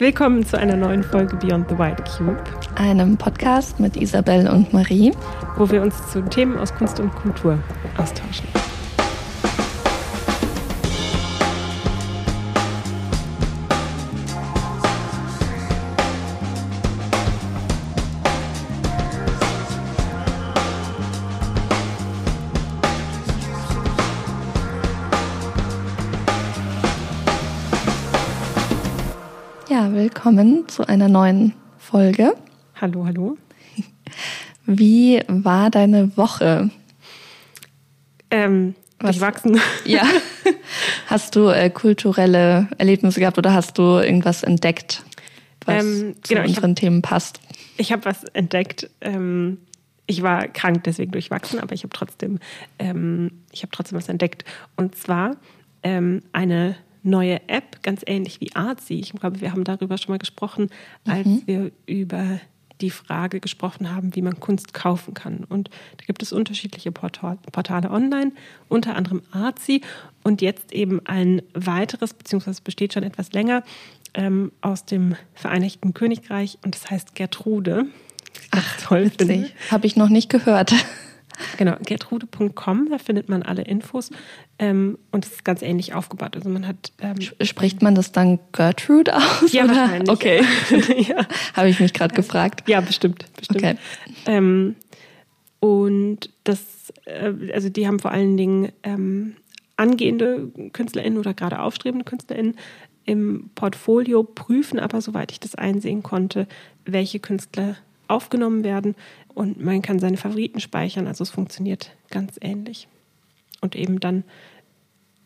Willkommen zu einer neuen Folge Beyond the White Cube, einem Podcast mit Isabel und Marie, wo wir uns zu Themen aus Kunst und Kultur austauschen. Willkommen zu einer neuen Folge. Hallo, hallo. Wie war deine Woche? Ähm, durchwachsen. Ja. Hast du äh, kulturelle Erlebnisse gehabt oder hast du irgendwas entdeckt, was ähm, zu genau, unseren hab, Themen passt? Ich habe was entdeckt. Ähm, ich war krank, deswegen durchwachsen, aber ich habe trotzdem, ähm, ich habe trotzdem was entdeckt. Und zwar ähm, eine neue App, ganz ähnlich wie Artsy. Ich glaube, wir haben darüber schon mal gesprochen, als mhm. wir über die Frage gesprochen haben, wie man Kunst kaufen kann. Und da gibt es unterschiedliche Portal, Portale online, unter anderem Artsy und jetzt eben ein weiteres, beziehungsweise besteht schon etwas länger, ähm, aus dem Vereinigten Königreich und das heißt Gertrude. Ach, toll. Habe ich noch nicht gehört. Genau, gertrude.com, da findet man alle Infos. Ähm, und es ist ganz ähnlich aufgebaut. Also man hat. Ähm, Spricht man das dann Gertrude aus? Ja, oder? wahrscheinlich. Okay. ja. Habe ich mich gerade gefragt. Ja, bestimmt. bestimmt. Okay. Ähm, und das, äh, also die haben vor allen Dingen ähm, angehende KünstlerInnen oder gerade aufstrebende KünstlerInnen im Portfolio, prüfen aber, soweit ich das einsehen konnte, welche Künstler aufgenommen werden und man kann seine Favoriten speichern. Also es funktioniert ganz ähnlich. Und eben dann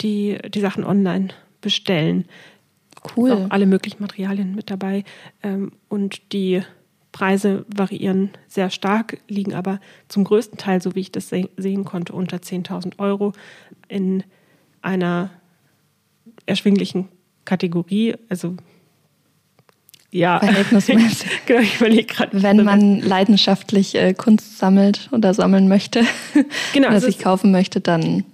die, die Sachen online bestellen. Cool. Auch alle möglichen Materialien mit dabei. Ähm, und die Preise variieren sehr stark, liegen aber zum größten Teil, so wie ich das sehen konnte, unter 10.000 Euro in einer erschwinglichen Kategorie. Also ja. Verhältnismäßig. genau, ich überlege gerade. Wenn man leidenschaftlich äh, Kunst sammelt oder sammeln möchte genau, oder sich kaufen möchte, dann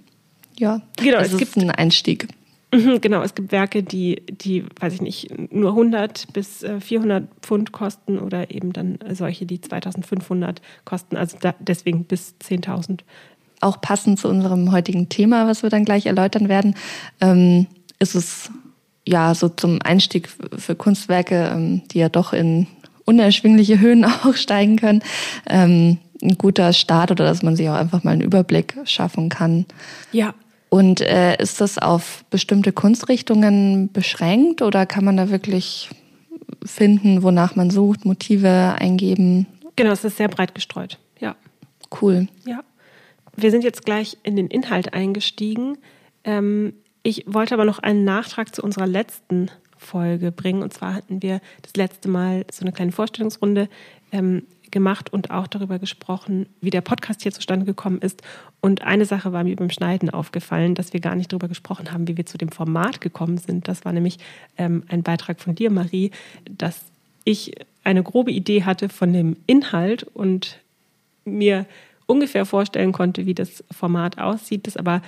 ja, genau, es, gibt ein Einstieg. Mhm, genau, es gibt Werke, die, die, weiß ich nicht, nur 100 bis 400 äh, Pfund kosten oder eben dann solche, die 2500 kosten, also da, deswegen bis 10.000. Auch passend zu unserem heutigen Thema, was wir dann gleich erläutern werden, ähm, ist es ja, so zum Einstieg für Kunstwerke, ähm, die ja doch in unerschwingliche Höhen auch steigen können, ähm, ein guter Start oder dass man sich auch einfach mal einen Überblick schaffen kann. Ja. Und äh, ist das auf bestimmte Kunstrichtungen beschränkt oder kann man da wirklich finden, wonach man sucht, Motive eingeben? Genau, es ist sehr breit gestreut. Ja. Cool. Ja. Wir sind jetzt gleich in den Inhalt eingestiegen. Ähm, ich wollte aber noch einen Nachtrag zu unserer letzten Folge bringen. Und zwar hatten wir das letzte Mal so eine kleine Vorstellungsrunde ähm, gemacht und auch darüber gesprochen, wie der Podcast hier zustande gekommen ist. Und eine Sache war mir beim Schneiden aufgefallen, dass wir gar nicht darüber gesprochen haben, wie wir zu dem Format gekommen sind. Das war nämlich ähm, ein Beitrag von dir, Marie, dass ich eine grobe Idee hatte von dem Inhalt und mir ungefähr vorstellen konnte, wie das Format aussieht, das aber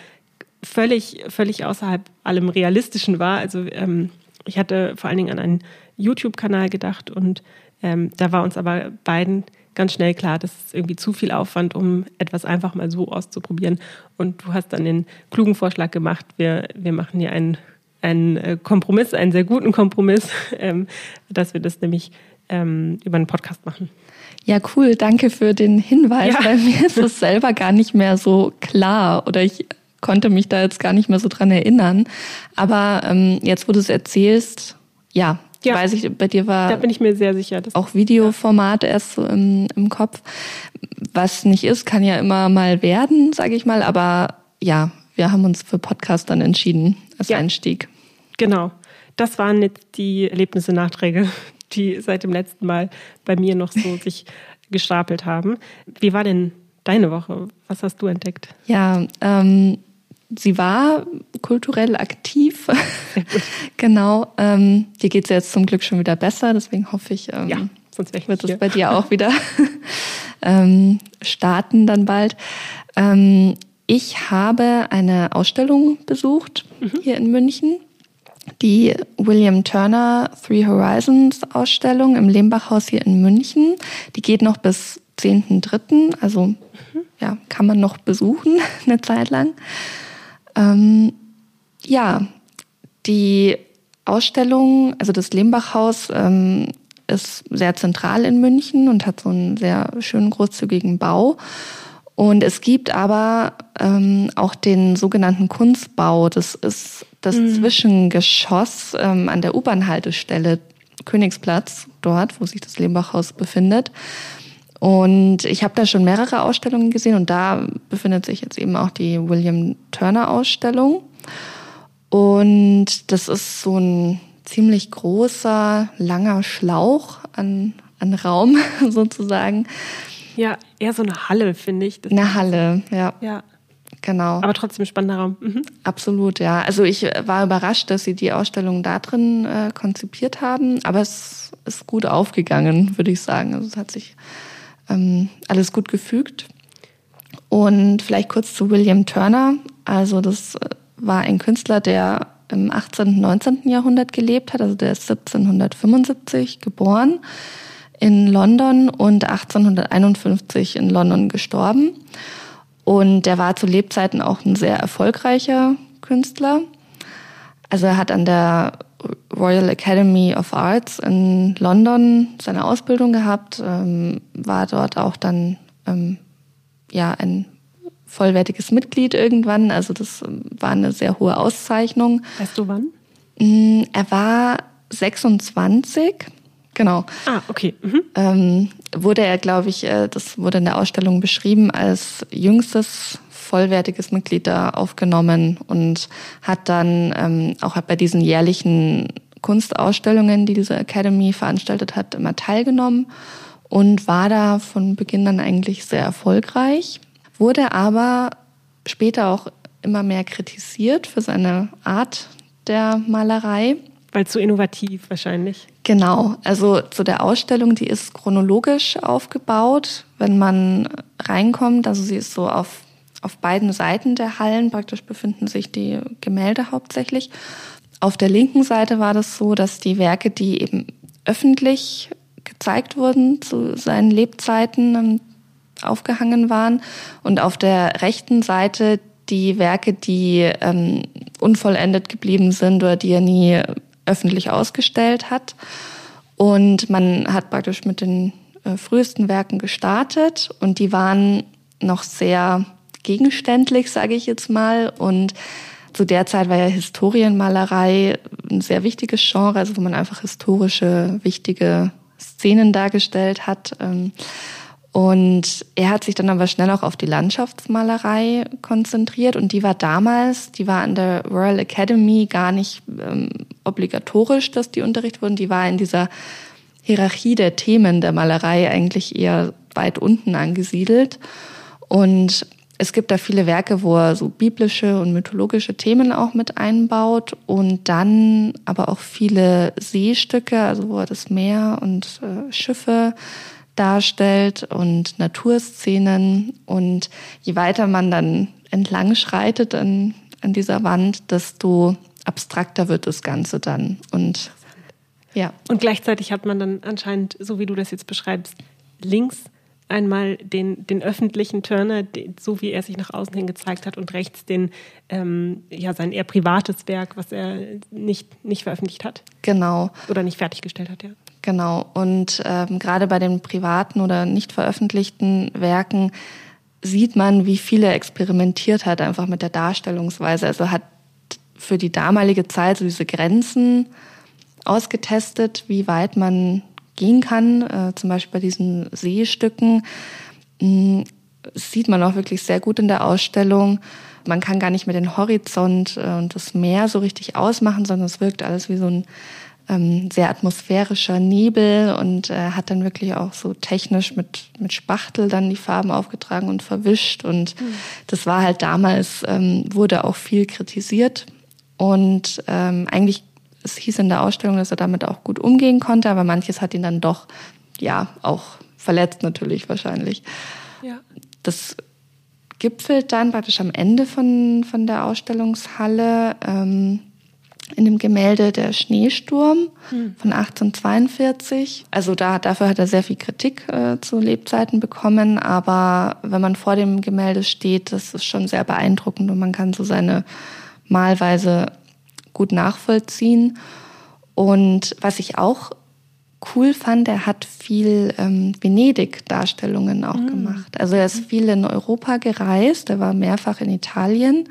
völlig, völlig außerhalb allem Realistischen war. Also ähm, ich hatte vor allen Dingen an einen YouTube-Kanal gedacht und ähm, da war uns aber beiden ganz schnell klar, das ist irgendwie zu viel Aufwand, um etwas einfach mal so auszuprobieren. Und du hast dann den klugen Vorschlag gemacht, wir, wir machen hier einen, einen äh, Kompromiss, einen sehr guten Kompromiss, ähm, dass wir das nämlich ähm, über einen Podcast machen. Ja, cool. Danke für den Hinweis. Ja. Bei mir ist es selber gar nicht mehr so klar oder ich konnte mich da jetzt gar nicht mehr so dran erinnern. Aber ähm, jetzt, wo du es erzählst, ja, ja, weiß ich, bei dir war. Da bin ich mir sehr sicher. auch Videoformat erst so im, im Kopf. Was nicht ist, kann ja immer mal werden, sage ich mal. Aber ja, wir haben uns für Podcast dann entschieden als ja. Einstieg. Genau. Das waren jetzt die Erlebnisse, Nachträge, die seit dem letzten Mal bei mir noch so sich gestapelt haben. Wie war denn deine Woche? Was hast du entdeckt? Ja, ähm, sie war kulturell aktiv. genau. Ähm, dir geht es jetzt zum Glück schon wieder besser, deswegen hoffe ich, ähm, ja, sonst wird es bei dir auch wieder ähm, starten dann bald. Ähm, ich habe eine Ausstellung besucht mhm. hier in München. die William Turner Three Horizons Ausstellung im Lehmbachhaus hier in München. Die geht noch bis 10.3., also mhm. ja, kann man noch besuchen eine Zeit lang. Ähm, ja, die Ausstellung, also das Lehmbachhaus, ähm, ist sehr zentral in München und hat so einen sehr schönen großzügigen Bau. Und es gibt aber ähm, auch den sogenannten Kunstbau. Das ist das mhm. Zwischengeschoss ähm, an der U-Bahn-Haltestelle Königsplatz, dort, wo sich das Lehmbachhaus befindet. Und ich habe da schon mehrere Ausstellungen gesehen und da befindet sich jetzt eben auch die William Turner Ausstellung. Und das ist so ein ziemlich großer, langer Schlauch an, an Raum sozusagen. Ja, eher so eine Halle, finde ich. Das eine Halle, ja. Ja. Genau. Aber trotzdem spannender Raum. Mhm. Absolut, ja. Also ich war überrascht, dass sie die Ausstellung da drin äh, konzipiert haben, aber es ist gut aufgegangen, würde ich sagen. Also es hat sich ähm, alles gut gefügt. Und vielleicht kurz zu William Turner. Also das äh, war ein Künstler, der im 18. und 19. Jahrhundert gelebt hat. Also der ist 1775 geboren in London und 1851 in London gestorben. Und der war zu Lebzeiten auch ein sehr erfolgreicher Künstler. Also er hat an der Royal Academy of Arts in London seine Ausbildung gehabt, ähm, war dort auch dann ähm, ja ein vollwertiges Mitglied irgendwann. Also das ähm, war eine sehr hohe Auszeichnung. Weißt du wann? Mm, er war 26, genau. Ah, okay. Mhm. Ähm, wurde er, glaube ich, äh, das wurde in der Ausstellung beschrieben, als jüngstes vollwertiges Mitglied da aufgenommen und hat dann ähm, auch bei diesen jährlichen Kunstausstellungen, die diese Academy veranstaltet hat, immer teilgenommen und war da von Beginn an eigentlich sehr erfolgreich wurde aber später auch immer mehr kritisiert für seine Art der Malerei. Weil zu innovativ wahrscheinlich. Genau, also zu der Ausstellung, die ist chronologisch aufgebaut. Wenn man reinkommt, also sie ist so auf, auf beiden Seiten der Hallen, praktisch befinden sich die Gemälde hauptsächlich. Auf der linken Seite war das so, dass die Werke, die eben öffentlich gezeigt wurden zu seinen Lebzeiten, aufgehangen waren. Und auf der rechten Seite die Werke, die ähm, unvollendet geblieben sind oder die er nie öffentlich ausgestellt hat. Und man hat praktisch mit den äh, frühesten Werken gestartet und die waren noch sehr gegenständlich, sage ich jetzt mal. Und zu der Zeit war ja Historienmalerei ein sehr wichtiges Genre, also wo man einfach historische, wichtige Szenen dargestellt hat. Ähm, und er hat sich dann aber schnell auch auf die Landschaftsmalerei konzentriert und die war damals, die war an der Royal Academy gar nicht ähm, obligatorisch, dass die unterrichtet wurden. Die war in dieser Hierarchie der Themen der Malerei eigentlich eher weit unten angesiedelt. Und es gibt da viele Werke, wo er so biblische und mythologische Themen auch mit einbaut und dann aber auch viele Seestücke, also wo er das Meer und äh, Schiffe darstellt und Naturszenen. Und je weiter man dann entlang schreitet an, an dieser Wand, desto abstrakter wird das Ganze dann. Und ja. Und gleichzeitig hat man dann anscheinend, so wie du das jetzt beschreibst, links einmal den, den öffentlichen Turner, den, so wie er sich nach außen hin gezeigt hat, und rechts den, ähm, ja, sein eher privates Werk, was er nicht, nicht veröffentlicht hat. Genau. Oder nicht fertiggestellt hat, ja. Genau. Und ähm, gerade bei den privaten oder nicht veröffentlichten Werken sieht man, wie viel er experimentiert hat, einfach mit der Darstellungsweise. Also hat für die damalige Zeit so diese Grenzen ausgetestet, wie weit man gehen kann. Äh, zum Beispiel bei diesen Seestücken mh, sieht man auch wirklich sehr gut in der Ausstellung. Man kann gar nicht mehr den Horizont äh, und das Meer so richtig ausmachen, sondern es wirkt alles wie so ein ähm, sehr atmosphärischer Nebel und äh, hat dann wirklich auch so technisch mit, mit Spachtel dann die Farben aufgetragen und verwischt. Und mhm. das war halt damals, ähm, wurde auch viel kritisiert. Und ähm, eigentlich, es hieß in der Ausstellung, dass er damit auch gut umgehen konnte, aber manches hat ihn dann doch, ja, auch verletzt natürlich wahrscheinlich. Ja. Das gipfelt dann praktisch am Ende von, von der Ausstellungshalle. Ähm, in dem Gemälde Der Schneesturm hm. von 1842. Also da, dafür hat er sehr viel Kritik äh, zu Lebzeiten bekommen, aber wenn man vor dem Gemälde steht, das ist schon sehr beeindruckend und man kann so seine Malweise gut nachvollziehen. Und was ich auch cool fand, er hat viel ähm, Venedig-Darstellungen auch mhm. gemacht. Also er ist viel in Europa gereist, er war mehrfach in Italien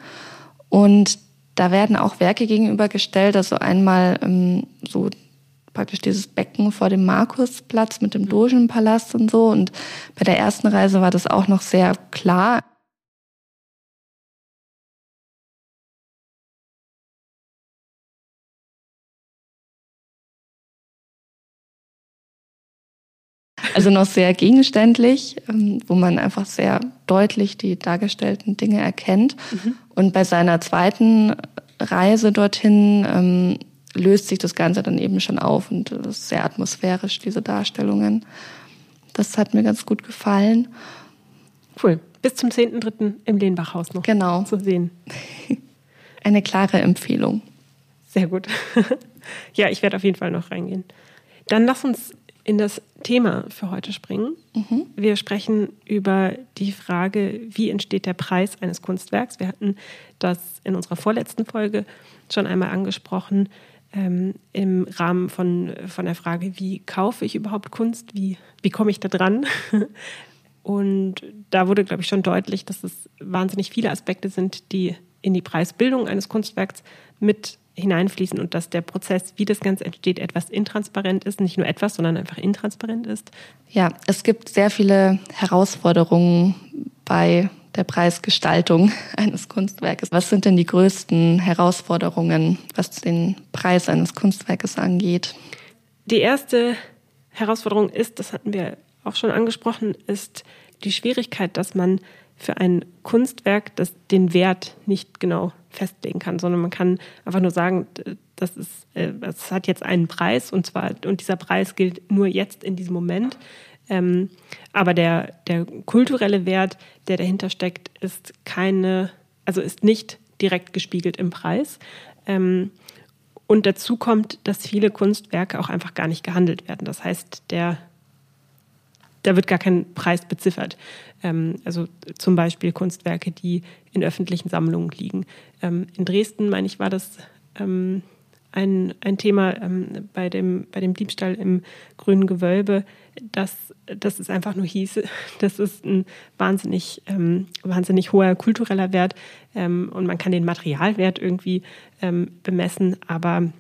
und da werden auch Werke gegenübergestellt, also einmal ähm, so praktisch dieses Becken vor dem Markusplatz mit dem mhm. Dogenpalast und so. Und bei der ersten Reise war das auch noch sehr klar. Also noch sehr gegenständlich, ähm, wo man einfach sehr deutlich die dargestellten Dinge erkennt. Mhm. Und bei seiner zweiten Reise dorthin ähm, löst sich das Ganze dann eben schon auf und das ist sehr atmosphärisch, diese Darstellungen. Das hat mir ganz gut gefallen. Cool. Bis zum 10.3. im Lehnbachhaus noch genau. zu sehen. Eine klare Empfehlung. Sehr gut. ja, ich werde auf jeden Fall noch reingehen. Dann lass uns in das Thema für heute springen. Mhm. Wir sprechen über die Frage, wie entsteht der Preis eines Kunstwerks. Wir hatten das in unserer vorletzten Folge schon einmal angesprochen, ähm, im Rahmen von, von der Frage, wie kaufe ich überhaupt Kunst, wie, wie komme ich da dran. Und da wurde, glaube ich, schon deutlich, dass es wahnsinnig viele Aspekte sind, die in die Preisbildung eines Kunstwerks mit hineinfließen und dass der Prozess, wie das Ganze entsteht, etwas intransparent ist, nicht nur etwas, sondern einfach intransparent ist? Ja, es gibt sehr viele Herausforderungen bei der Preisgestaltung eines Kunstwerkes. Was sind denn die größten Herausforderungen, was den Preis eines Kunstwerkes angeht? Die erste Herausforderung ist, das hatten wir auch schon angesprochen, ist die Schwierigkeit, dass man für ein Kunstwerk das den Wert nicht genau festlegen kann, sondern man kann einfach nur sagen, das ist, äh, es hat jetzt einen Preis und zwar und dieser Preis gilt nur jetzt in diesem Moment. Ähm, aber der, der kulturelle Wert, der dahinter steckt, ist keine, also ist nicht direkt gespiegelt im Preis. Ähm, und dazu kommt, dass viele Kunstwerke auch einfach gar nicht gehandelt werden. Das heißt, der da wird gar kein Preis beziffert. Ähm, also zum Beispiel Kunstwerke, die in öffentlichen Sammlungen liegen. Ähm, in Dresden, meine ich, war das ähm, ein, ein Thema ähm, bei, dem, bei dem Diebstahl im grünen Gewölbe, dass, dass es einfach nur hieß, das ist ein wahnsinnig, ähm, wahnsinnig hoher kultureller Wert ähm, und man kann den Materialwert irgendwie bemessen, aber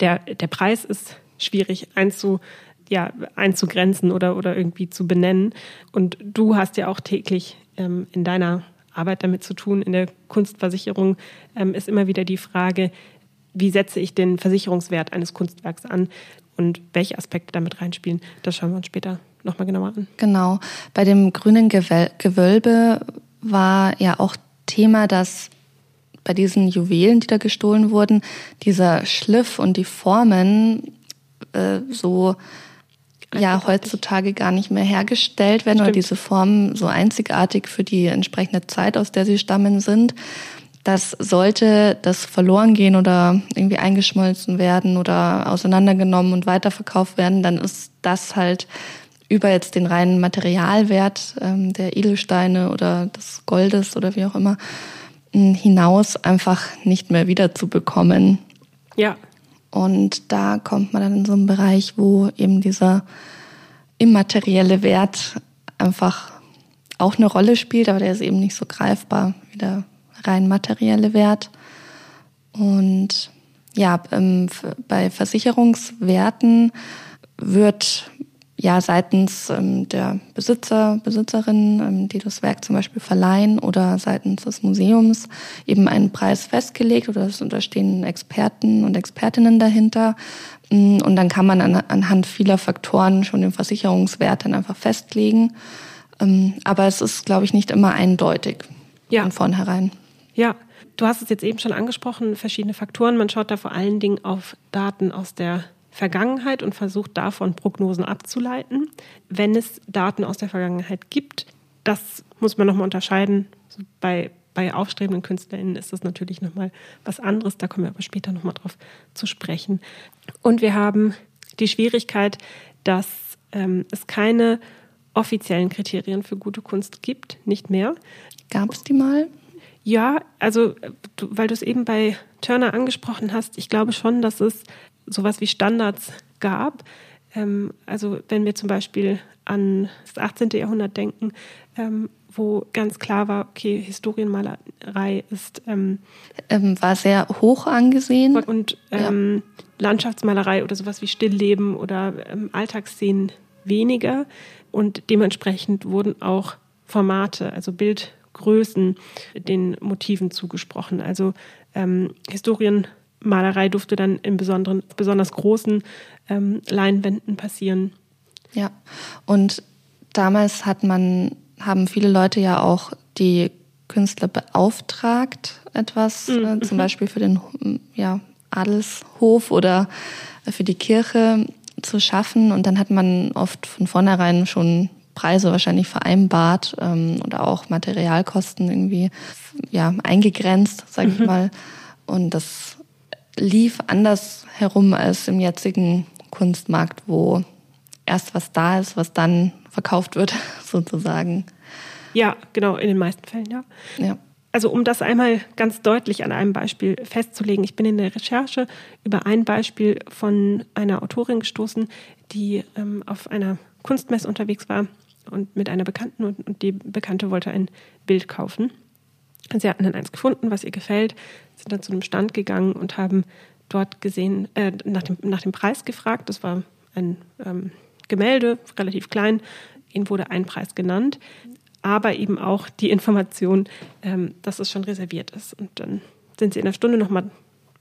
der, der Preis ist schwierig einzu, ja, einzugrenzen oder, oder irgendwie zu benennen. Und du hast ja auch täglich ähm, in deiner Arbeit damit zu tun. In der Kunstversicherung ähm, ist immer wieder die Frage, wie setze ich den Versicherungswert eines Kunstwerks an und welche Aspekte damit reinspielen. Das schauen wir uns später nochmal genauer an. Genau. Bei dem grünen Gewölbe war ja auch Thema, dass bei diesen Juwelen, die da gestohlen wurden, dieser Schliff und die Formen äh, so ja heutzutage gar nicht mehr hergestellt werden Stimmt. oder diese Formen so einzigartig für die entsprechende Zeit, aus der sie stammen, sind. Das sollte das verloren gehen oder irgendwie eingeschmolzen werden oder auseinandergenommen und weiterverkauft werden, dann ist das halt über jetzt den reinen Materialwert ähm, der Edelsteine oder des Goldes oder wie auch immer hinaus einfach nicht mehr wiederzubekommen. Ja, und da kommt man dann in so einen Bereich, wo eben dieser immaterielle Wert einfach auch eine Rolle spielt, aber der ist eben nicht so greifbar wie der rein materielle Wert. Und ja, ähm, bei Versicherungswerten wird ja seitens ähm, der Besitzer, Besitzerin, ähm, die das Werk zum Beispiel verleihen oder seitens des Museums eben einen Preis festgelegt oder es unterstehen Experten und Expertinnen dahinter. Mm, und dann kann man an, anhand vieler Faktoren schon den Versicherungswert dann einfach festlegen. Ähm, aber es ist, glaube ich, nicht immer eindeutig ja. von vornherein. Ja, du hast es jetzt eben schon angesprochen, verschiedene Faktoren. Man schaut da vor allen Dingen auf Daten aus der Vergangenheit und versucht davon Prognosen abzuleiten. Wenn es Daten aus der Vergangenheit gibt, das muss man nochmal unterscheiden. Bei bei aufstrebenden KünstlerInnen ist das natürlich nochmal was anderes. Da kommen wir aber später nochmal drauf zu sprechen. Und wir haben die Schwierigkeit, dass ähm, es keine offiziellen Kriterien für gute Kunst gibt, nicht mehr. Gab es die mal? Ja, also du, weil du es eben bei Turner angesprochen hast, ich glaube schon, dass es sowas wie Standards gab. Ähm, also wenn wir zum Beispiel an das 18. Jahrhundert denken, ähm, wo ganz klar war, okay, Historienmalerei ist ähm, ähm war sehr hoch angesehen und ähm, ja. Landschaftsmalerei oder sowas wie Stillleben oder ähm, Alltagsszenen weniger und dementsprechend wurden auch Formate, also Bildgrößen den Motiven zugesprochen. Also ähm, Historienmalerei durfte dann in besonderen, besonders großen ähm, Leinwänden passieren. Ja, und damals hat man, haben viele Leute ja auch die Künstler beauftragt, etwas, mhm. äh, zum Beispiel für den ja, Adelshof oder für die Kirche zu schaffen. Und dann hat man oft von vornherein schon Preise wahrscheinlich vereinbart ähm, oder auch Materialkosten irgendwie ja eingegrenzt, sage ich mhm. mal. Und das lief anders herum als im jetzigen Kunstmarkt, wo erst was da ist, was dann verkauft wird, sozusagen. Ja, genau, in den meisten Fällen, ja. Ja. Also um das einmal ganz deutlich an einem Beispiel festzulegen, ich bin in der Recherche über ein Beispiel von einer Autorin gestoßen, die ähm, auf einer Kunstmesse unterwegs war und mit einer Bekannten und, und die Bekannte wollte ein Bild kaufen. Sie hatten dann eins gefunden, was ihr gefällt, sind dann zu einem Stand gegangen und haben dort gesehen, äh, nach, dem, nach dem Preis gefragt. Das war ein ähm, Gemälde, relativ klein. Ihnen wurde ein Preis genannt aber eben auch die Information, ähm, dass es schon reserviert ist. Und dann sind sie in einer Stunde nochmal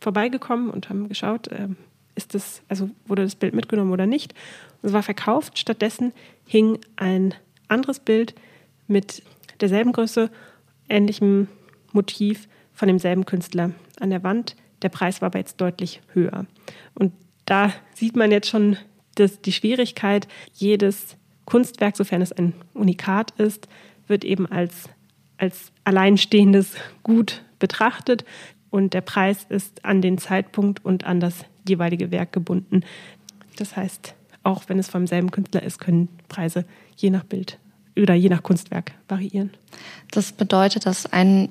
vorbeigekommen und haben geschaut, ähm, ist das, also wurde das Bild mitgenommen oder nicht. Und es war verkauft. Stattdessen hing ein anderes Bild mit derselben Größe, ähnlichem Motiv von demselben Künstler an der Wand. Der Preis war aber jetzt deutlich höher. Und da sieht man jetzt schon dass die Schwierigkeit, jedes Kunstwerk, sofern es ein Unikat ist, wird eben als, als alleinstehendes Gut betrachtet und der Preis ist an den Zeitpunkt und an das jeweilige Werk gebunden. Das heißt, auch wenn es vom selben Künstler ist, können Preise je nach Bild oder je nach Kunstwerk variieren. Das bedeutet, dass ein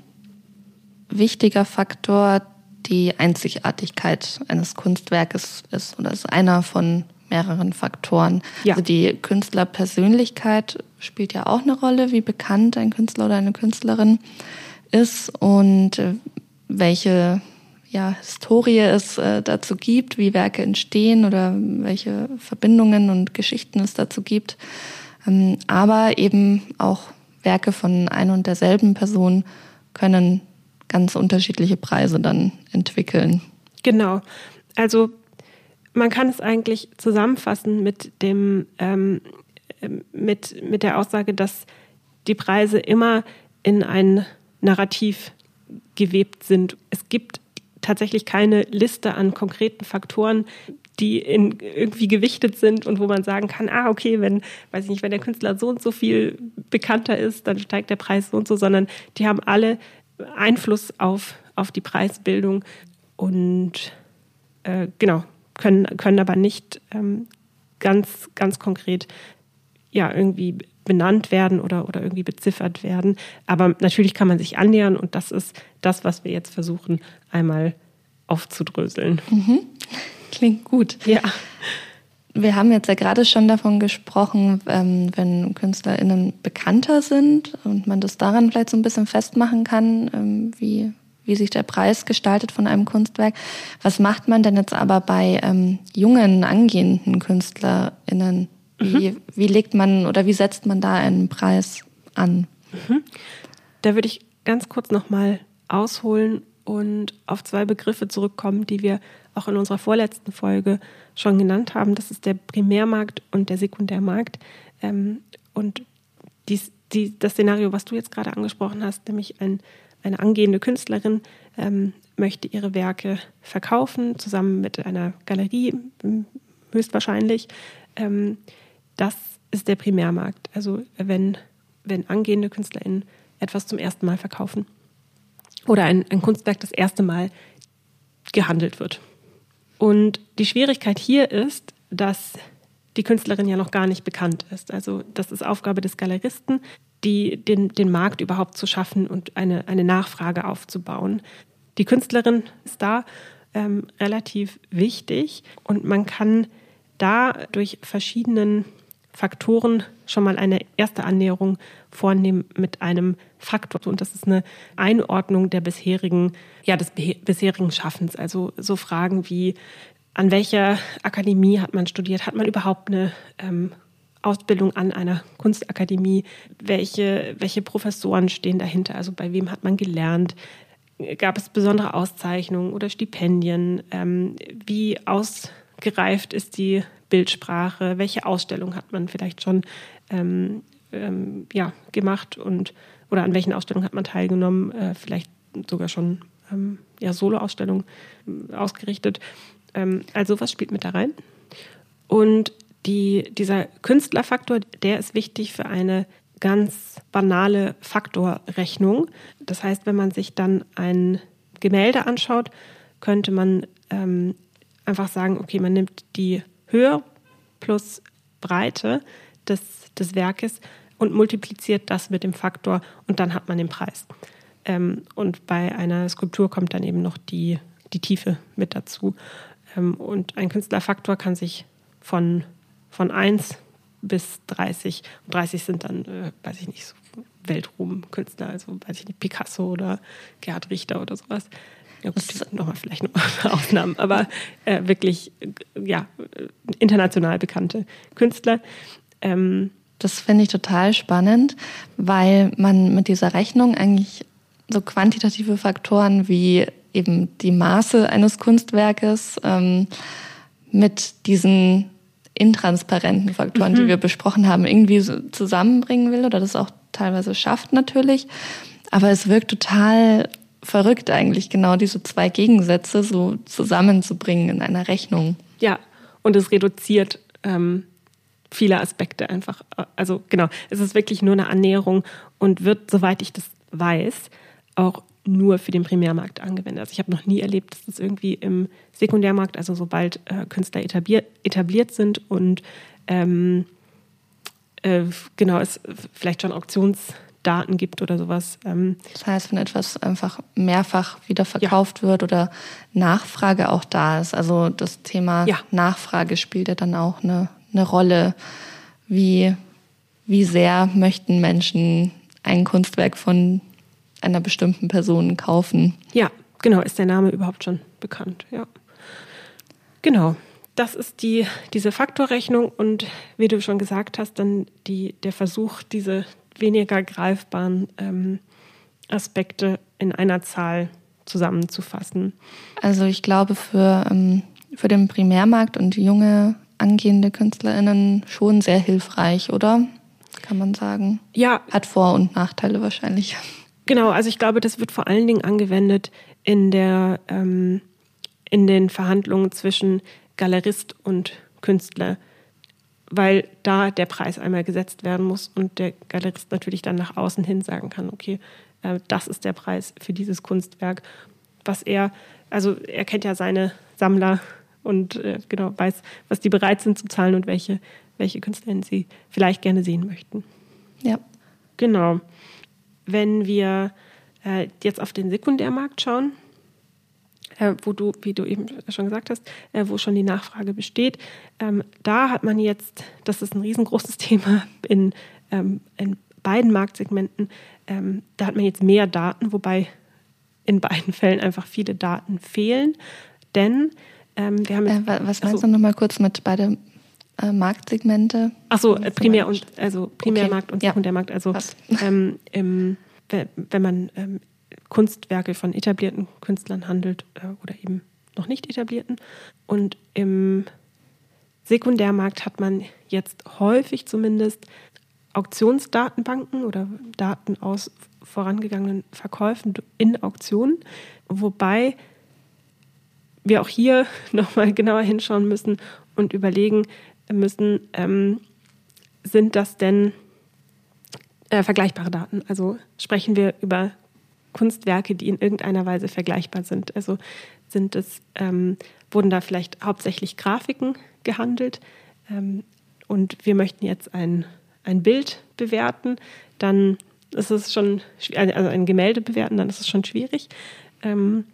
wichtiger Faktor die Einzigartigkeit eines Kunstwerkes ist oder ist einer von mehreren Faktoren. Ja. Also die Künstlerpersönlichkeit spielt ja auch eine Rolle, wie bekannt ein Künstler oder eine Künstlerin ist und äh, welche ja, Historie es äh, dazu gibt, wie Werke entstehen oder welche Verbindungen und Geschichten es dazu gibt. Ähm, aber eben auch Werke von einer und derselben Person können ganz unterschiedliche Preise dann entwickeln. Genau. Also man kann es eigentlich zusammenfassen mit dem ähm, mit, mit der Aussage, dass die Preise immer in ein Narrativ gewebt sind. Es gibt tatsächlich keine Liste an konkreten Faktoren, die in, irgendwie gewichtet sind und wo man sagen kann, ah, okay, wenn, weiß ich nicht, wenn der Künstler so und so viel bekannter ist, dann steigt der Preis so und so, sondern die haben alle Einfluss auf, auf die Preisbildung und äh, genau, können, können aber nicht ähm, ganz, ganz konkret ja irgendwie benannt werden oder, oder irgendwie beziffert werden. Aber natürlich kann man sich annähern und das ist das, was wir jetzt versuchen, einmal aufzudröseln. Mhm. Klingt gut. Ja. Wir haben jetzt ja gerade schon davon gesprochen, ähm, wenn KünstlerInnen bekannter sind und man das daran vielleicht so ein bisschen festmachen kann, ähm, wie, wie sich der Preis gestaltet von einem Kunstwerk. Was macht man denn jetzt aber bei ähm, jungen, angehenden KünstlerInnen? Wie, mhm. wie legt man oder wie setzt man da einen Preis an? Mhm. Da würde ich ganz kurz nochmal ausholen und auf zwei Begriffe zurückkommen, die wir auch in unserer vorletzten Folge schon genannt haben. Das ist der Primärmarkt und der Sekundärmarkt. Ähm, und dies, die, das Szenario, was du jetzt gerade angesprochen hast, nämlich ein, eine angehende Künstlerin ähm, möchte ihre Werke verkaufen, zusammen mit einer Galerie höchstwahrscheinlich. Ähm, das ist der Primärmarkt. Also wenn, wenn angehende KünstlerInnen etwas zum ersten Mal verkaufen. Oder ein, ein Kunstwerk das erste Mal gehandelt wird. Und die Schwierigkeit hier ist, dass die Künstlerin ja noch gar nicht bekannt ist. Also das ist Aufgabe des Galeristen, die, den, den Markt überhaupt zu schaffen und eine, eine Nachfrage aufzubauen. Die Künstlerin ist da ähm, relativ wichtig und man kann da durch verschiedenen Faktoren schon mal eine erste Annäherung vornehmen mit einem Faktor. Und das ist eine Einordnung der bisherigen, ja, des bisherigen Schaffens. Also so Fragen wie, an welcher Akademie hat man studiert? Hat man überhaupt eine ähm, Ausbildung an einer Kunstakademie? Welche, welche Professoren stehen dahinter? Also bei wem hat man gelernt? Gab es besondere Auszeichnungen oder Stipendien? Ähm, wie ausgereift ist die Bildsprache? Welche Ausstellung hat man vielleicht schon ähm, ähm, ja, gemacht und oder an welchen Ausstellungen hat man teilgenommen? Äh, vielleicht sogar schon ähm, ja, Solo-Ausstellungen äh, ausgerichtet. Ähm, also was spielt mit da rein? Und die, dieser Künstlerfaktor, der ist wichtig für eine ganz banale Faktorrechnung. Das heißt, wenn man sich dann ein Gemälde anschaut, könnte man ähm, einfach sagen, okay, man nimmt die Höhe plus Breite des, des Werkes und multipliziert das mit dem Faktor und dann hat man den Preis. Ähm, und bei einer Skulptur kommt dann eben noch die, die Tiefe mit dazu. Ähm, und ein Künstlerfaktor kann sich von, von 1 bis 30, und 30 sind dann, äh, weiß ich nicht, so Weltruhmkünstler, also weiß ich nicht, Picasso oder Gerhard Richter oder sowas. Ja gut, nochmal vielleicht noch Ausnahmen, aber äh, wirklich ja, international bekannte Künstler. Ähm, das finde ich total spannend, weil man mit dieser Rechnung eigentlich so quantitative Faktoren wie eben die Maße eines Kunstwerkes ähm, mit diesen intransparenten Faktoren, mhm. die wir besprochen haben, irgendwie so zusammenbringen will oder das auch teilweise schafft natürlich. Aber es wirkt total verrückt eigentlich, genau diese zwei Gegensätze so zusammenzubringen in einer Rechnung. Ja, und es reduziert ähm, viele Aspekte einfach. Also genau, es ist wirklich nur eine Annäherung und wird, soweit ich das weiß, auch nur für den Primärmarkt angewendet. Also ich habe noch nie erlebt, dass das irgendwie im Sekundärmarkt, also sobald äh, Künstler etabliert, etabliert sind und ähm, äh, genau es vielleicht schon Auktionsdaten gibt oder sowas. Ähm. Das heißt, wenn etwas einfach mehrfach wieder verkauft ja. wird oder Nachfrage auch da ist. Also das Thema ja. Nachfrage spielt ja dann auch eine, eine Rolle. Wie, wie sehr möchten Menschen ein Kunstwerk von einer bestimmten Person kaufen. Ja, genau. Ist der Name überhaupt schon bekannt? Ja. Genau. Das ist die, diese Faktorrechnung und wie du schon gesagt hast, dann die, der Versuch, diese weniger greifbaren ähm, Aspekte in einer Zahl zusammenzufassen. Also ich glaube für, ähm, für den Primärmarkt und junge angehende KünstlerInnen schon sehr hilfreich, oder? Kann man sagen. Ja. Hat Vor- und Nachteile wahrscheinlich. Genau, also ich glaube, das wird vor allen Dingen angewendet in, der, ähm, in den Verhandlungen zwischen Galerist und Künstler, weil da der Preis einmal gesetzt werden muss und der Galerist natürlich dann nach außen hin sagen kann, okay, äh, das ist der Preis für dieses Kunstwerk, was er, also er kennt ja seine Sammler und äh, genau weiß, was die bereit sind zu zahlen und welche, welche Künstlerinnen sie vielleicht gerne sehen möchten. Ja. Genau wenn wir äh, jetzt auf den Sekundärmarkt schauen, äh, wo du, wie du eben schon gesagt hast, äh, wo schon die Nachfrage besteht, ähm, da hat man jetzt, das ist ein riesengroßes Thema in, ähm, in beiden Marktsegmenten, ähm, da hat man jetzt mehr Daten, wobei in beiden Fällen einfach viele Daten fehlen, denn ähm, wir haben äh, was meinst also, du nochmal kurz mit beide äh, Marktsegmente? Achso, äh, Primär- und also Primärmarkt okay. und Sekundärmarkt. Also ähm, im, wenn man ähm, Kunstwerke von etablierten Künstlern handelt äh, oder eben noch nicht etablierten. Und im Sekundärmarkt hat man jetzt häufig zumindest Auktionsdatenbanken oder Daten aus vorangegangenen Verkäufen in Auktionen, wobei wir auch hier nochmal genauer hinschauen müssen und überlegen, müssen, ähm, sind das denn äh, vergleichbare Daten? Also sprechen wir über Kunstwerke, die in irgendeiner Weise vergleichbar sind. Also sind es, ähm, wurden da vielleicht hauptsächlich Grafiken gehandelt ähm, und wir möchten jetzt ein, ein Bild bewerten, dann ist es schon, also ein Gemälde bewerten, dann ist es schon schwierig. Ähm,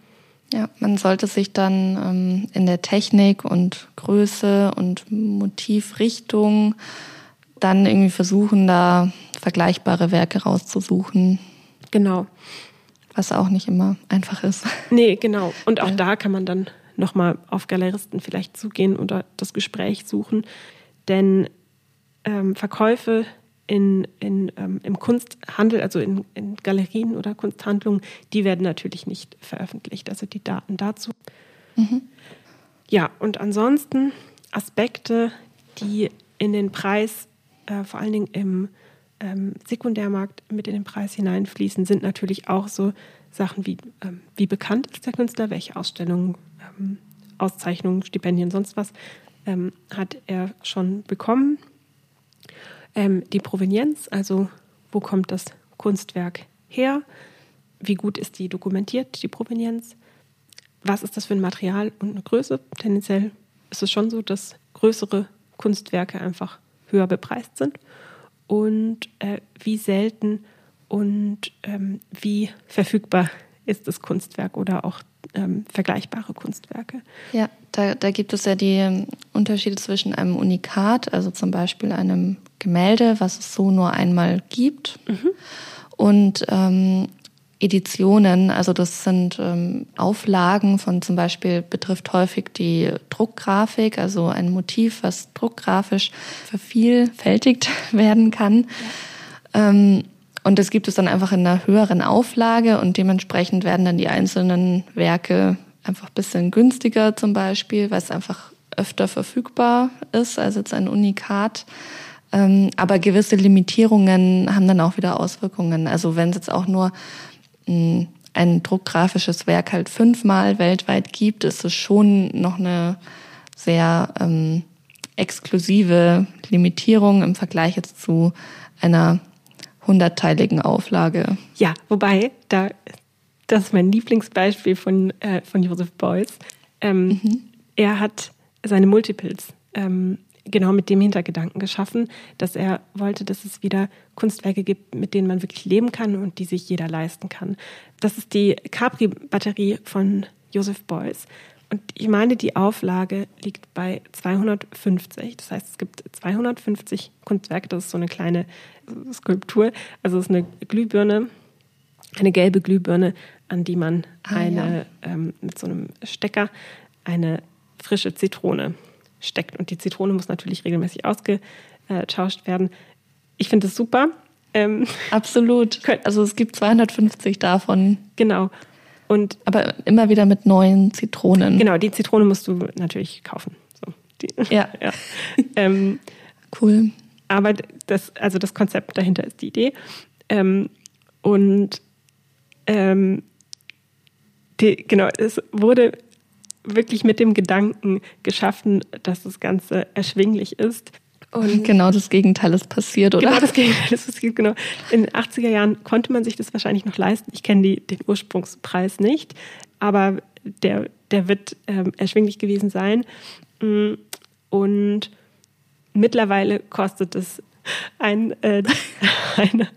ja, man sollte sich dann ähm, in der Technik und Größe und Motivrichtung dann irgendwie versuchen, da vergleichbare Werke rauszusuchen. Genau. Was auch nicht immer einfach ist. Nee, genau. Und auch ja. da kann man dann nochmal auf Galeristen vielleicht zugehen oder das Gespräch suchen. Denn ähm, Verkäufe in, in, ähm, im Kunsthandel, also in, in Galerien oder Kunsthandlungen, die werden natürlich nicht veröffentlicht, also die Daten dazu. Mhm. Ja, und ansonsten Aspekte, die in den Preis, äh, vor allen Dingen im ähm, Sekundärmarkt mit in den Preis hineinfließen, sind natürlich auch so Sachen wie, ähm, wie bekannt ist der Künstler, welche Ausstellungen, ähm, Auszeichnungen, Stipendien, sonst was ähm, hat er schon bekommen ähm, die Provenienz, also wo kommt das Kunstwerk her? Wie gut ist die dokumentiert, die Provenienz? Was ist das für ein Material und eine Größe? Tendenziell ist es schon so, dass größere Kunstwerke einfach höher bepreist sind. Und äh, wie selten und ähm, wie verfügbar ist das Kunstwerk oder auch ähm, vergleichbare Kunstwerke. Ja, da, da gibt es ja die ähm, Unterschiede zwischen einem Unikat, also zum Beispiel einem Gemälde, was es so nur einmal gibt, mhm. und ähm, Editionen, also das sind ähm, Auflagen von zum Beispiel betrifft häufig die Druckgrafik, also ein Motiv, was druckgrafisch vervielfältigt werden kann. Ja. Ähm, und das gibt es dann einfach in einer höheren Auflage und dementsprechend werden dann die einzelnen Werke einfach ein bisschen günstiger zum Beispiel, weil es einfach öfter verfügbar ist als jetzt ein Unikat. Ähm, aber gewisse Limitierungen haben dann auch wieder Auswirkungen. Also wenn es jetzt auch nur hm, ein druckgrafisches Werk halt fünfmal weltweit gibt, ist es schon noch eine sehr ähm, exklusive Limitierung im Vergleich jetzt zu einer hundertteiligen Auflage. Ja, wobei, da, das ist mein Lieblingsbeispiel von, äh, von Joseph Beuys. Ähm, mhm. Er hat seine Multiples ähm, genau mit dem Hintergedanken geschaffen, dass er wollte, dass es wieder Kunstwerke gibt, mit denen man wirklich leben kann und die sich jeder leisten kann. Das ist die Capri-Batterie von Joseph Beuys. Und ich meine, die Auflage liegt bei 250. Das heißt, es gibt 250 Kunstwerke. Das ist so eine kleine Skulptur. Also es ist eine Glühbirne, eine gelbe Glühbirne, an die man ah, eine ja. ähm, mit so einem Stecker eine frische Zitrone steckt. Und die Zitrone muss natürlich regelmäßig ausgetauscht werden. Ich finde es super. Ähm, Absolut. Also es gibt 250 davon. Genau. Und aber immer wieder mit neuen Zitronen. Genau, die Zitrone musst du natürlich kaufen. So, die, ja. ja. ähm, cool. Aber das, also das Konzept dahinter ist die Idee. Ähm, und ähm, die, genau, es wurde wirklich mit dem Gedanken geschaffen, dass das Ganze erschwinglich ist. Und genau das Gegenteil ist passiert, oder? Genau das Gegenteil ist passiert, genau. In den 80er Jahren konnte man sich das wahrscheinlich noch leisten. Ich kenne den Ursprungspreis nicht, aber der, der wird ähm, erschwinglich gewesen sein. Mm, und mittlerweile kostet es ein, äh, eine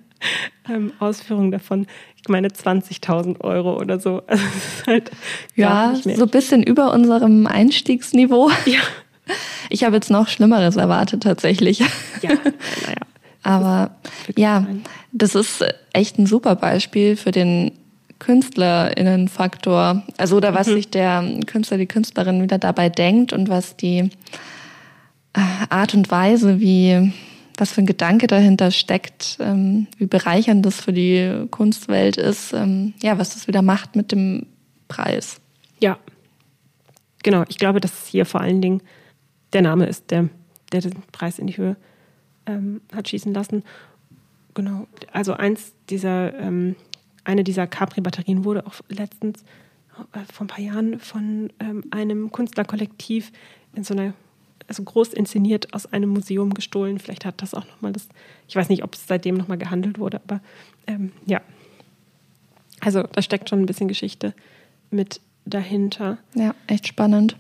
ähm, Ausführung davon, meine 20.000 Euro oder so. Also halt ja, so ein bisschen über unserem Einstiegsniveau. Ja. Ich habe jetzt noch Schlimmeres erwartet tatsächlich. Ja, naja. Aber ja, das ist echt ein super Beispiel für den KünstlerInnen-Faktor. Also, oder was mhm. sich der Künstler, die Künstlerin wieder dabei denkt und was die äh, Art und Weise, wie, was für ein Gedanke dahinter steckt, ähm, wie bereichernd das für die Kunstwelt ist, ähm, ja, was das wieder macht mit dem Preis. Ja, genau. Ich glaube, dass hier vor allen Dingen der Name ist, der, der den Preis in die Höhe ähm, hat schießen lassen. Genau. Also eins dieser, ähm, eine dieser Capri-Batterien wurde auch letztens äh, vor ein paar Jahren von ähm, einem Künstlerkollektiv in so einer, also groß inszeniert aus einem Museum gestohlen. Vielleicht hat das auch nochmal das, ich weiß nicht, ob es seitdem nochmal gehandelt wurde, aber ähm, ja. Also da steckt schon ein bisschen Geschichte mit dahinter. Ja, echt spannend.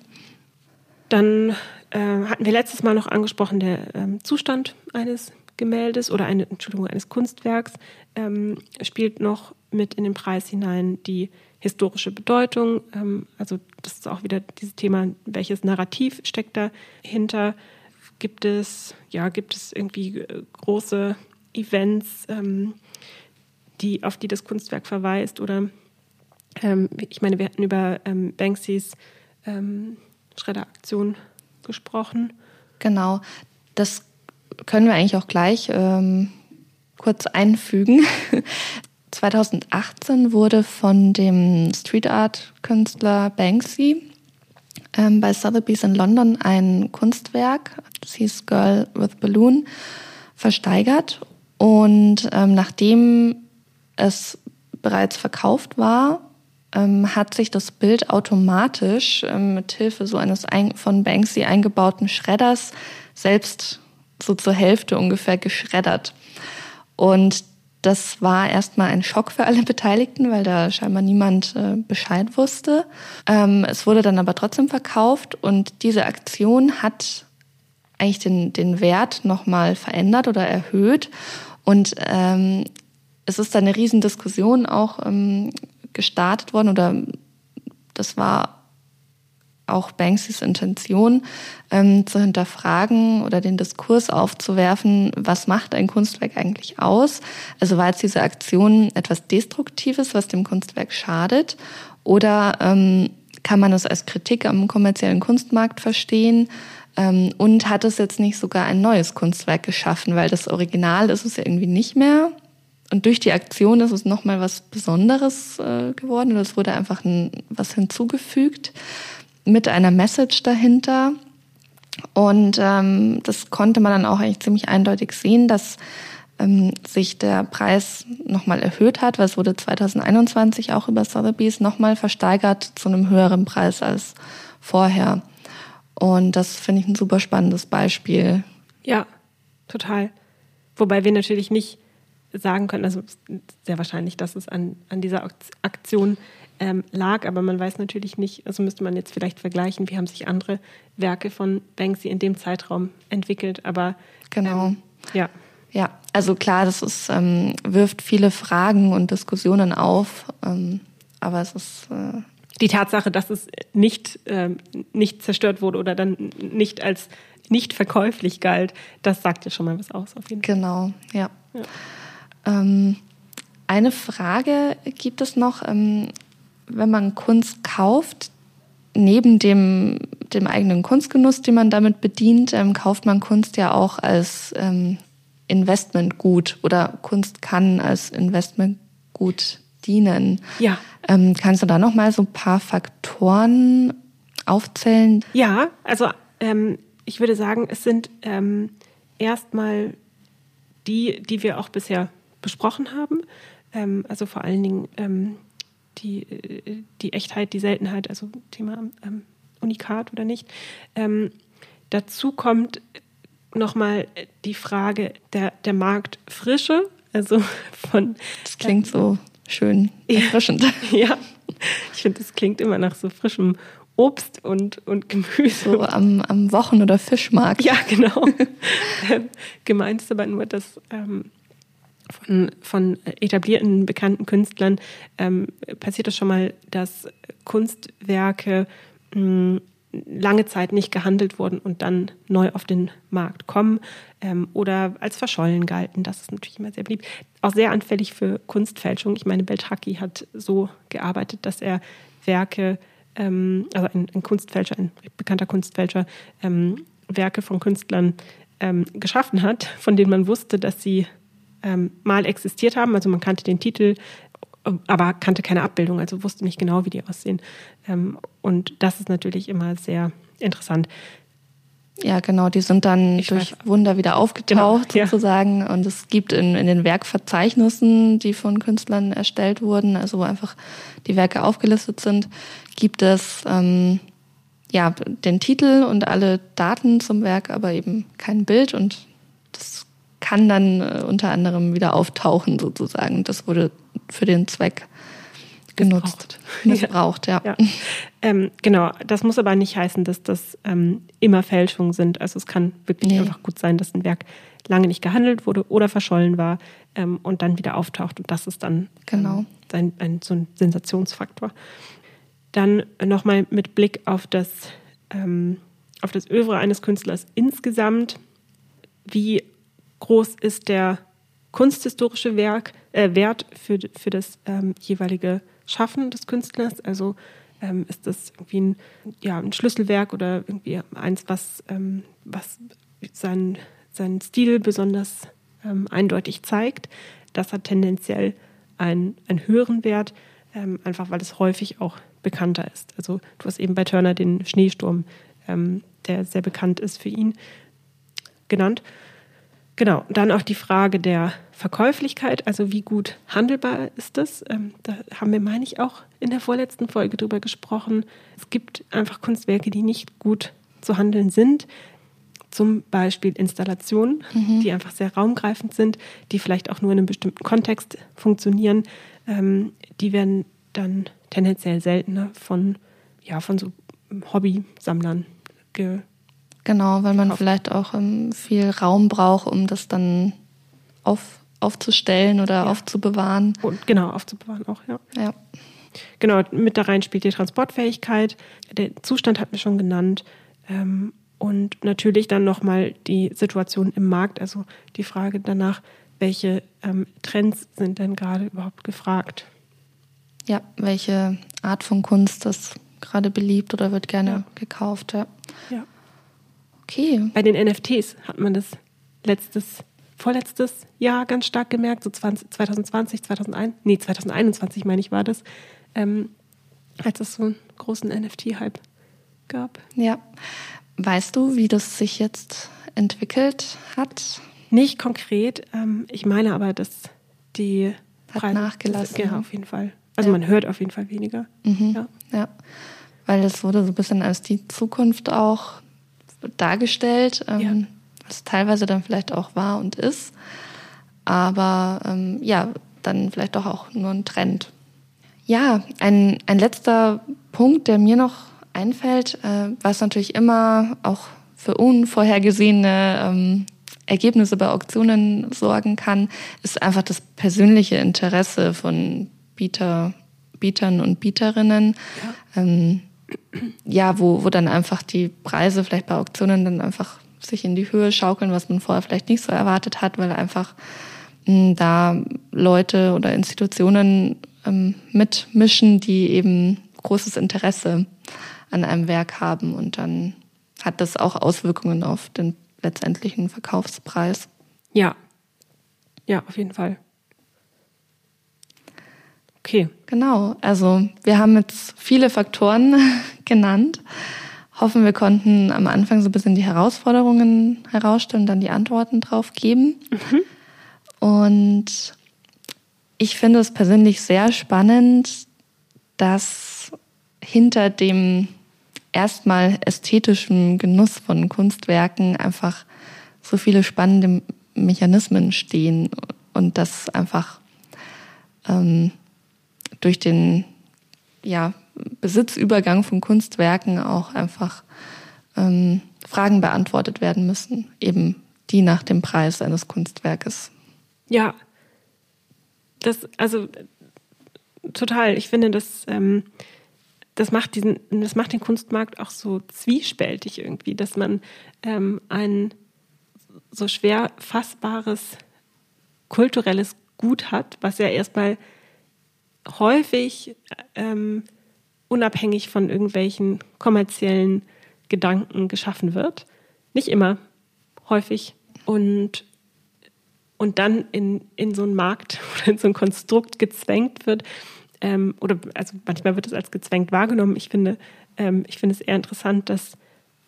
Dann äh, hatten wir letztes Mal noch angesprochen, der ähm, Zustand eines Gemäldes oder eine, Entschuldigung, eines Kunstwerks ähm, spielt noch mit in den Preis hinein die historische Bedeutung. Ähm, also das ist auch wieder dieses Thema, welches Narrativ steckt dahinter. Gibt es, ja, gibt es irgendwie äh, große Events, ähm, die, auf die das Kunstwerk verweist oder ähm, ich meine, wir hatten über Banksys Schredderaktion gesprochen. Genau, das können wir eigentlich auch gleich ähm, kurz einfügen. 2018 wurde von dem Street Art Künstler Banksy ähm, bei Sotheby's in London ein Kunstwerk, das hieß Girl with Balloon, versteigert. Und ähm, nachdem es bereits verkauft war, ähm, hat sich das Bild automatisch ähm, mit Hilfe so eines ein, von Banksy eingebauten Schredders selbst so zur Hälfte ungefähr geschreddert. Und das war erstmal ein Schock für alle Beteiligten, weil da scheinbar niemand äh, Bescheid wusste. Ähm, es wurde dann aber trotzdem verkauft und diese Aktion hat eigentlich den, den Wert nochmal verändert oder erhöht. Und ähm, es ist da eine Riesendiskussion auch ähm, gestartet worden oder das war auch Banksys Intention, ähm, zu hinterfragen oder den Diskurs aufzuwerfen, was macht ein Kunstwerk eigentlich aus? Also war jetzt diese Aktion etwas Destruktives, was dem Kunstwerk schadet? Oder ähm, kann man es als Kritik am kommerziellen Kunstmarkt verstehen? Ähm, und hat es jetzt nicht sogar ein neues Kunstwerk geschaffen? Weil das Original ist es ja irgendwie nicht mehr. Und durch die Aktion ist es nochmal was Besonderes äh, geworden es wurde einfach ein, was hinzugefügt mit einer Message dahinter. Und ähm, das konnte man dann auch eigentlich ziemlich eindeutig sehen, dass ähm, sich der Preis nochmal erhöht hat, weil es wurde 2021 auch über Sotheby's nochmal versteigert zu einem höheren Preis als vorher. Und das finde ich ein super spannendes Beispiel. Ja, total. Wobei wir natürlich nicht sagen können, also sehr wahrscheinlich, dass es an, an dieser Aktion ähm, lag, aber man weiß natürlich nicht, also müsste man jetzt vielleicht vergleichen, wie haben sich andere Werke von Banksy in dem Zeitraum entwickelt, aber genau. Ähm, ja. Ja, also klar, das ist, ähm, wirft viele Fragen und Diskussionen auf, ähm, aber es ist äh die Tatsache, dass es nicht, ähm, nicht zerstört wurde oder dann nicht als nicht verkäuflich galt, das sagt ja schon mal was aus auf jeden Fall. Genau, ja. ja. Ähm, eine Frage gibt es noch, ähm, wenn man Kunst kauft, neben dem, dem eigenen Kunstgenuss, den man damit bedient, ähm, kauft man Kunst ja auch als ähm, Investmentgut oder Kunst kann als Investmentgut dienen. Ja. Ähm, kannst du da noch mal so ein paar Faktoren aufzählen? Ja, also ähm, ich würde sagen, es sind ähm, erstmal die, die wir auch bisher besprochen haben. Ähm, also vor allen Dingen die, äh, die Echtheit, die Seltenheit, also Thema ähm, Unikat oder nicht. Ähm, dazu kommt nochmal die Frage der, der Marktfrische, also von. Das klingt so schön erfrischend. Ja, ja. ich finde, das klingt immer nach so frischem Obst und, und Gemüse. So am, am Wochen- oder Fischmarkt. Ja, genau. Gemeint ist aber nur, dass ähm, von, von etablierten, bekannten Künstlern ähm, passiert es schon mal, dass Kunstwerke mh, lange Zeit nicht gehandelt wurden und dann neu auf den Markt kommen ähm, oder als verschollen galten. Das ist natürlich immer sehr beliebt. Auch sehr anfällig für Kunstfälschung. Ich meine, Beltraki hat so gearbeitet, dass er Werke, ähm, also ein, ein, Kunstfälscher, ein bekannter Kunstfälscher, ähm, Werke von Künstlern ähm, geschaffen hat, von denen man wusste, dass sie ähm, mal existiert haben. Also man kannte den Titel, aber kannte keine Abbildung, also wusste nicht genau, wie die aussehen. Ähm, und das ist natürlich immer sehr interessant. Ja, genau, die sind dann ich durch weiß. Wunder wieder aufgetaucht genau, sozusagen. Ja. Und es gibt in, in den Werkverzeichnissen, die von Künstlern erstellt wurden, also wo einfach die Werke aufgelistet sind, gibt es ähm, ja den Titel und alle Daten zum Werk, aber eben kein Bild. Und das kann dann äh, unter anderem wieder auftauchen sozusagen. Das wurde für den Zweck genutzt, missbraucht, ja. ja. Ähm, genau, das muss aber nicht heißen, dass das ähm, immer Fälschungen sind. Also es kann wirklich nee. einfach gut sein, dass ein Werk lange nicht gehandelt wurde oder verschollen war ähm, und dann wieder auftaucht. Und das ist dann genau. ein, ein, so ein Sensationsfaktor. Dann nochmal mit Blick auf das, ähm, auf das Övre eines Künstlers insgesamt. Wie groß ist der kunsthistorische Werk, äh, Wert für, für das ähm, jeweilige Schaffen des Künstlers? Also ähm, ist das irgendwie ein, ja, ein Schlüsselwerk oder irgendwie eins, was, ähm, was seinen, seinen Stil besonders ähm, eindeutig zeigt? Das hat tendenziell einen, einen höheren Wert, ähm, einfach weil es häufig auch bekannter ist. Also du hast eben bei Turner den Schneesturm, ähm, der sehr bekannt ist für ihn, genannt. Genau, dann auch die Frage der Verkäuflichkeit, also wie gut handelbar ist das? Ähm, da haben wir, meine ich, auch in der vorletzten Folge drüber gesprochen. Es gibt einfach Kunstwerke, die nicht gut zu handeln sind. Zum Beispiel Installationen, mhm. die einfach sehr raumgreifend sind, die vielleicht auch nur in einem bestimmten Kontext funktionieren. Ähm, die werden dann tendenziell seltener von, ja, von so Hobbysammlern ge Genau, weil man vielleicht auch ähm, viel Raum braucht, um das dann auf, aufzustellen oder ja. aufzubewahren. Und genau, aufzubewahren auch, ja. Ja. Genau, mit da rein spielt die Transportfähigkeit. Der Zustand hat mir schon genannt. Ähm, und natürlich dann nochmal die Situation im Markt, also die Frage danach, welche ähm, Trends sind denn gerade überhaupt gefragt? Ja, welche Art von Kunst ist gerade beliebt oder wird gerne ja. gekauft, ja. Ja. Okay. Bei den NFTs hat man das letztes, vorletztes Jahr ganz stark gemerkt, so 20, 2020, 2001, nee, 2021 meine ich war das, ähm, als es so einen großen NFT-Hype gab. Ja. Weißt du, wie das sich jetzt entwickelt hat? Nicht konkret. Ähm, ich meine aber, dass die hat Preise, nachgelassen. Ja, auf jeden Fall. Also ja. man hört auf jeden Fall weniger. Mhm. Ja. ja. Weil das wurde so ein bisschen als die Zukunft auch dargestellt, ähm, ja. was teilweise dann vielleicht auch war und ist. Aber ähm, ja, dann vielleicht doch auch nur ein Trend. Ja, ein, ein letzter Punkt, der mir noch einfällt, äh, was natürlich immer auch für unvorhergesehene ähm, Ergebnisse bei Auktionen sorgen kann, ist einfach das persönliche Interesse von Bieter, Bietern und Bieterinnen. Ja. Ähm, ja, wo, wo dann einfach die Preise vielleicht bei Auktionen dann einfach sich in die Höhe schaukeln, was man vorher vielleicht nicht so erwartet hat, weil einfach mh, hm, da Leute oder Institutionen ähm, mitmischen, die eben großes Interesse an einem Werk haben und dann hat das auch Auswirkungen auf den letztendlichen Verkaufspreis. Ja, ja, auf jeden Fall. Okay. Genau, also wir haben jetzt viele Faktoren genannt. Hoffen, wir konnten am Anfang so ein bisschen die Herausforderungen herausstellen und dann die Antworten drauf geben. Mhm. Und ich finde es persönlich sehr spannend, dass hinter dem erstmal ästhetischen Genuss von Kunstwerken einfach so viele spannende Mechanismen stehen und dass einfach ähm, durch den ja, Besitzübergang von Kunstwerken auch einfach ähm, Fragen beantwortet werden müssen, eben die nach dem Preis eines Kunstwerkes. Ja, das, also total. Ich finde, das, ähm, das, macht diesen, das macht den Kunstmarkt auch so zwiespältig irgendwie, dass man ähm, ein so schwer fassbares kulturelles Gut hat, was ja erstmal häufig ähm, unabhängig von irgendwelchen kommerziellen Gedanken geschaffen wird. Nicht immer, häufig. Und, und dann in, in so einen Markt oder in so ein Konstrukt gezwängt wird. Ähm, oder also manchmal wird es als gezwängt wahrgenommen. Ich finde, ähm, ich finde es eher interessant, dass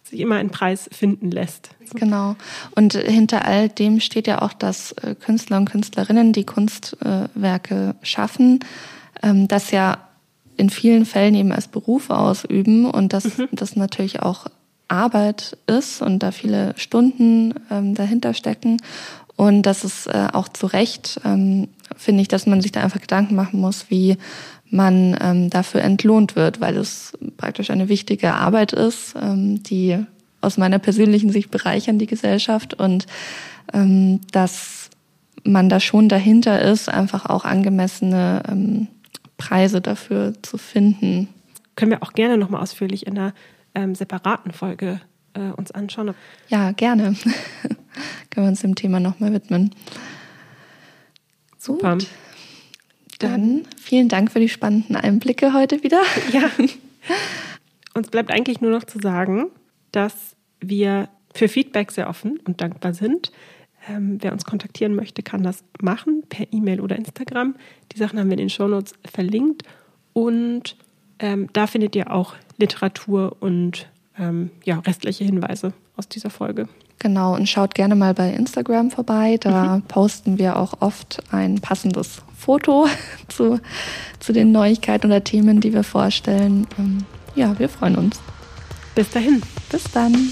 sich immer ein Preis finden lässt. Genau. Und hinter all dem steht ja auch, dass äh, Künstler und Künstlerinnen, die Kunstwerke schaffen, ähm, das ja in vielen Fällen eben als Beruf ausüben und dass mhm. das natürlich auch Arbeit ist und da viele Stunden ähm, dahinter stecken Und das ist äh, auch zu Recht, ähm, finde ich, dass man sich da einfach Gedanken machen muss, wie man ähm, dafür entlohnt wird, weil es praktisch eine wichtige Arbeit ist, ähm, die aus meiner persönlichen Sicht bereichern die Gesellschaft und ähm, dass man da schon dahinter ist, einfach auch angemessene ähm, Preise dafür zu finden. Können wir auch gerne nochmal ausführlich in einer ähm, separaten Folge äh, uns anschauen. Ja, gerne. Können wir uns dem Thema nochmal widmen. Super. Gut. Dann vielen Dank für die spannenden Einblicke heute wieder. Ja. Uns bleibt eigentlich nur noch zu sagen, dass wir für Feedback sehr offen und dankbar sind. Ähm, wer uns kontaktieren möchte, kann das machen per E-Mail oder Instagram. Die Sachen haben wir in den Shownotes verlinkt. Und ähm, da findet ihr auch Literatur und ähm, ja, restliche Hinweise aus dieser Folge. Genau, und schaut gerne mal bei Instagram vorbei. Da mhm. posten wir auch oft ein passendes Foto zu, zu den Neuigkeiten oder Themen, die wir vorstellen. Ähm, ja, wir freuen uns. Bis dahin. Bis dann.